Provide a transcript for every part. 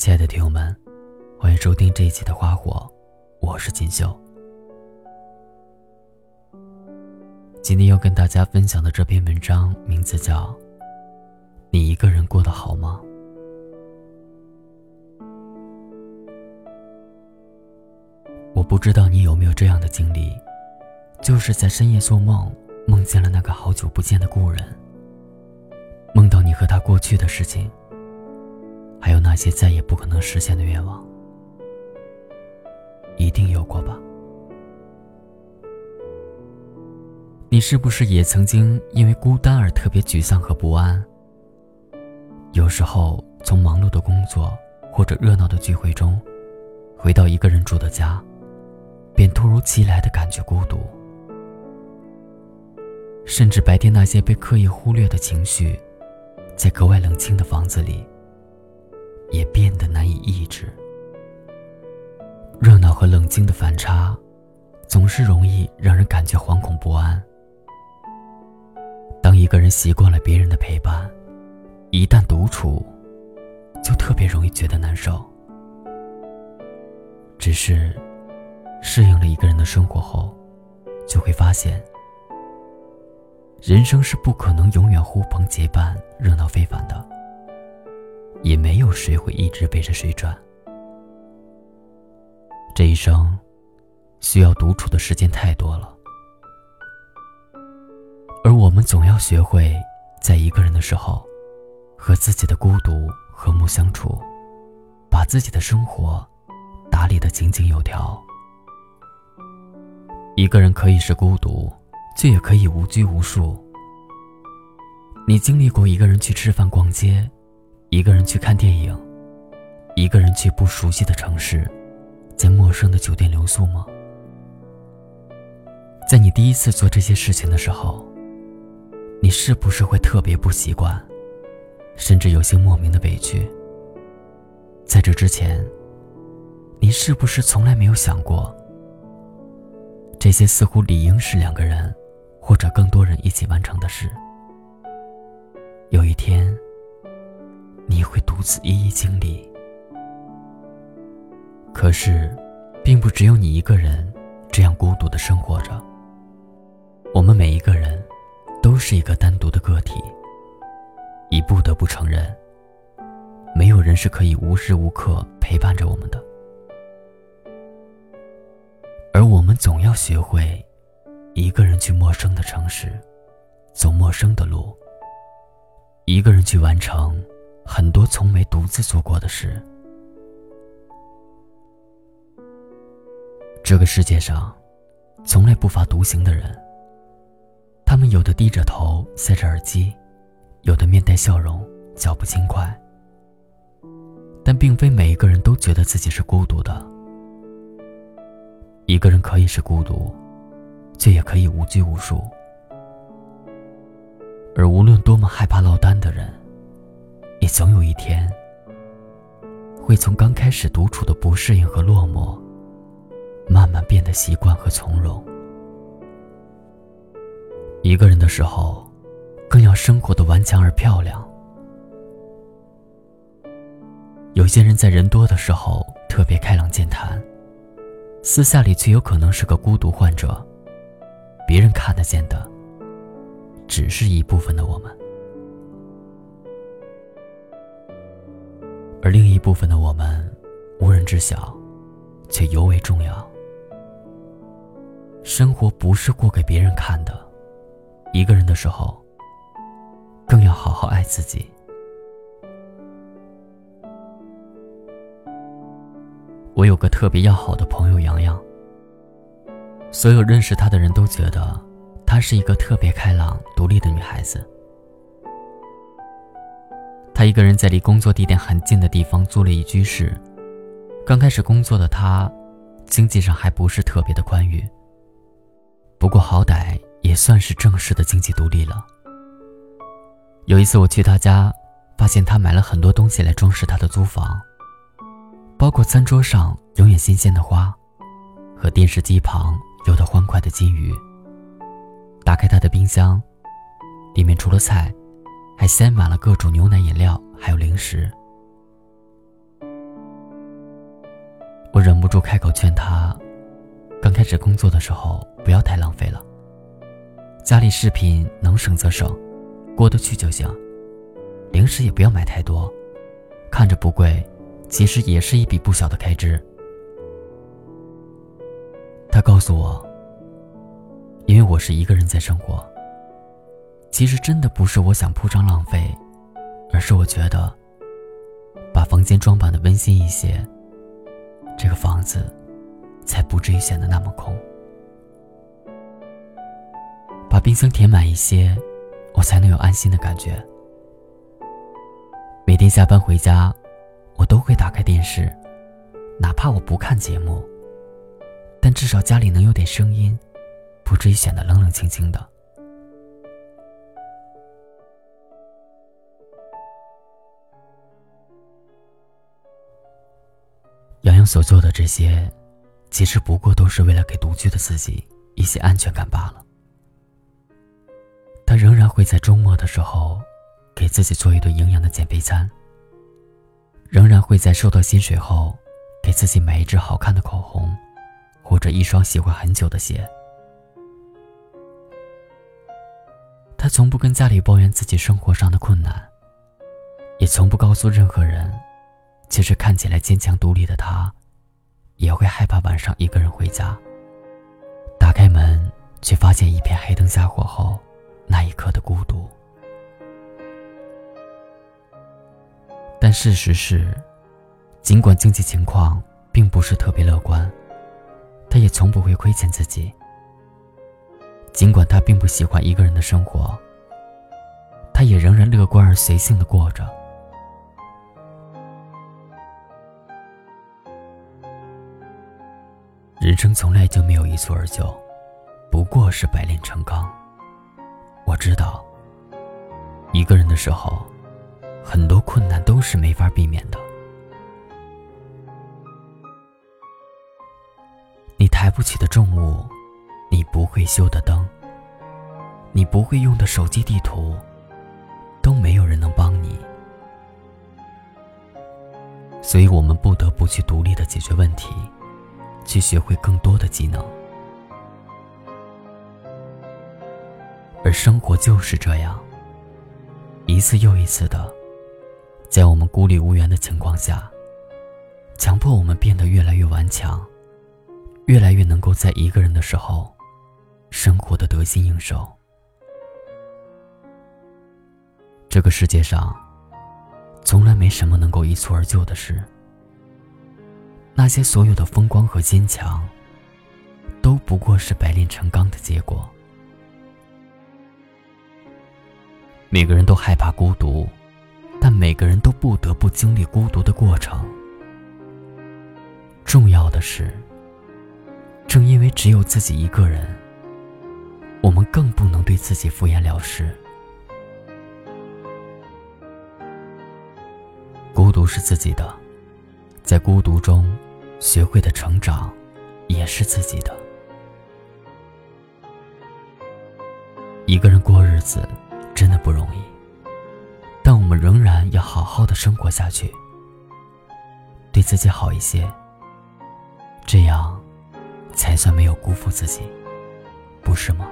亲爱的听友们，欢迎收听这一期的《花火》，我是锦绣。今天要跟大家分享的这篇文章名字叫《你一个人过得好吗》。我不知道你有没有这样的经历，就是在深夜做梦，梦见了那个好久不见的故人，梦到你和他过去的事情。还有那些再也不可能实现的愿望，一定有过吧？你是不是也曾经因为孤单而特别沮丧和不安？有时候从忙碌的工作或者热闹的聚会中，回到一个人住的家，便突如其来的感觉孤独，甚至白天那些被刻意忽略的情绪，在格外冷清的房子里。也变得难以抑制。热闹和冷静的反差，总是容易让人感觉惶恐不安。当一个人习惯了别人的陪伴，一旦独处，就特别容易觉得难受。只是，适应了一个人的生活后，就会发现，人生是不可能永远呼朋结伴、热闹非凡的。也没有谁会一直背着谁转。这一生，需要独处的时间太多了，而我们总要学会，在一个人的时候，和自己的孤独和睦相处，把自己的生活打理得井井有条。一个人可以是孤独，却也可以无拘无束。你经历过一个人去吃饭、逛街？一个人去看电影，一个人去不熟悉的城市，在陌生的酒店留宿吗？在你第一次做这些事情的时候，你是不是会特别不习惯，甚至有些莫名的委屈？在这之前，你是不是从来没有想过，这些似乎理应是两个人或者更多人一起完成的事？有一天。你会独自一一经历，可是，并不只有你一个人这样孤独的生活着。我们每一个人，都是一个单独的个体。已不得不承认，没有人是可以无时无刻陪伴着我们的。而我们总要学会，一个人去陌生的城市，走陌生的路，一个人去完成。很多从没独自做过的事。这个世界上，从来不乏独行的人。他们有的低着头塞着耳机，有的面带笑容，脚步轻快。但并非每一个人都觉得自己是孤独的。一个人可以是孤独，却也可以无拘无束。而无论多么害怕落单的人。总有一天，会从刚开始独处的不适应和落寞，慢慢变得习惯和从容。一个人的时候，更要生活的顽强而漂亮。有些人在人多的时候特别开朗健谈，私下里却有可能是个孤独患者。别人看得见的，只是一部分的我们。部分的我们，无人知晓，却尤为重要。生活不是过给别人看的，一个人的时候，更要好好爱自己。我有个特别要好的朋友洋洋，所有认识她的人都觉得她是一个特别开朗、独立的女孩子。他一个人在离工作地点很近的地方租了一居室。刚开始工作的他，经济上还不是特别的宽裕。不过好歹也算是正式的经济独立了。有一次我去他家，发现他买了很多东西来装饰他的租房，包括餐桌上永远新鲜的花，和电视机旁游得欢快的金鱼。打开他的冰箱，里面除了菜。还塞满了各种牛奶饮料，还有零食。我忍不住开口劝他，刚开始工作的时候不要太浪费了。家里饰品能省则省，过得去就行。零食也不要买太多，看着不贵，其实也是一笔不小的开支。他告诉我，因为我是一个人在生活。其实真的不是我想铺张浪费，而是我觉得，把房间装扮的温馨一些，这个房子才不至于显得那么空。把冰箱填满一些，我才能有安心的感觉。每天下班回家，我都会打开电视，哪怕我不看节目，但至少家里能有点声音，不至于显得冷冷清清的。杨洋所做的这些，其实不过都是为了给独居的自己一些安全感罢了。他仍然会在周末的时候，给自己做一顿营养的减肥餐。仍然会在收到薪水后，给自己买一支好看的口红，或者一双喜欢很久的鞋。他从不跟家里抱怨自己生活上的困难，也从不告诉任何人。其实看起来坚强独立的他，也会害怕晚上一个人回家。打开门，却发现一片黑灯瞎火后，那一刻的孤独。但事实是，尽管经济情况并不是特别乐观，他也从不会亏欠自己。尽管他并不喜欢一个人的生活，他也仍然乐观而随性的过着。人生从来就没有一蹴而就，不过是百炼成钢。我知道，一个人的时候，很多困难都是没法避免的。你抬不起的重物，你不会修的灯，你不会用的手机地图，都没有人能帮你。所以我们不得不去独立的解决问题。去学会更多的技能，而生活就是这样，一次又一次的，在我们孤立无援的情况下，强迫我们变得越来越顽强，越来越能够在一个人的时候，生活的得心应手。这个世界上，从来没什么能够一蹴而就的事。那些所有的风光和坚强，都不过是百炼成钢的结果。每个人都害怕孤独，但每个人都不得不经历孤独的过程。重要的是，正因为只有自己一个人，我们更不能对自己敷衍了事。孤独是自己的，在孤独中。学会的成长，也是自己的。一个人过日子，真的不容易，但我们仍然要好好的生活下去，对自己好一些，这样，才算没有辜负自己，不是吗？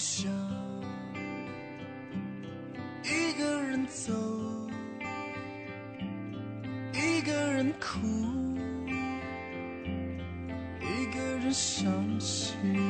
想，一个人走，一个人哭，一个人伤心。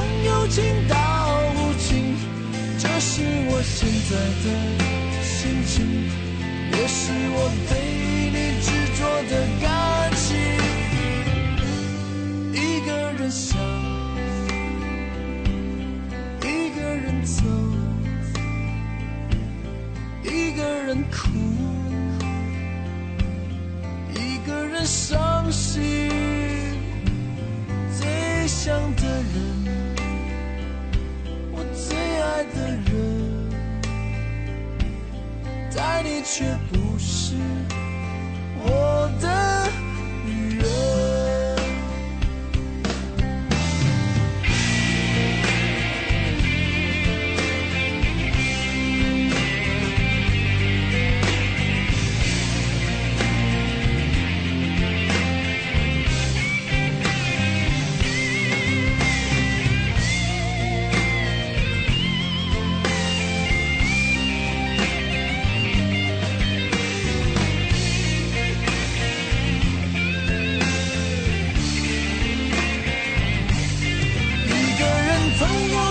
现在的心情，也是我对你执着的感情。一个人想，一个人走，一个人哭，一个人伤却不是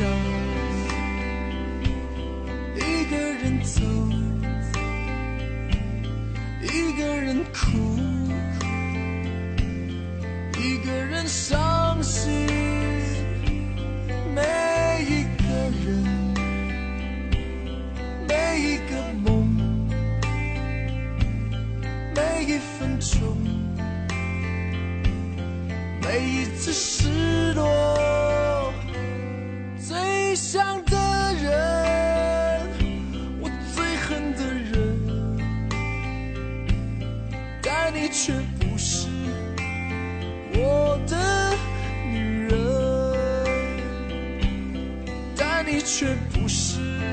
一个人想，一个人走，一个人哭，一个人伤心。每一个人，每一个梦，每一分钟，每一次失却不是。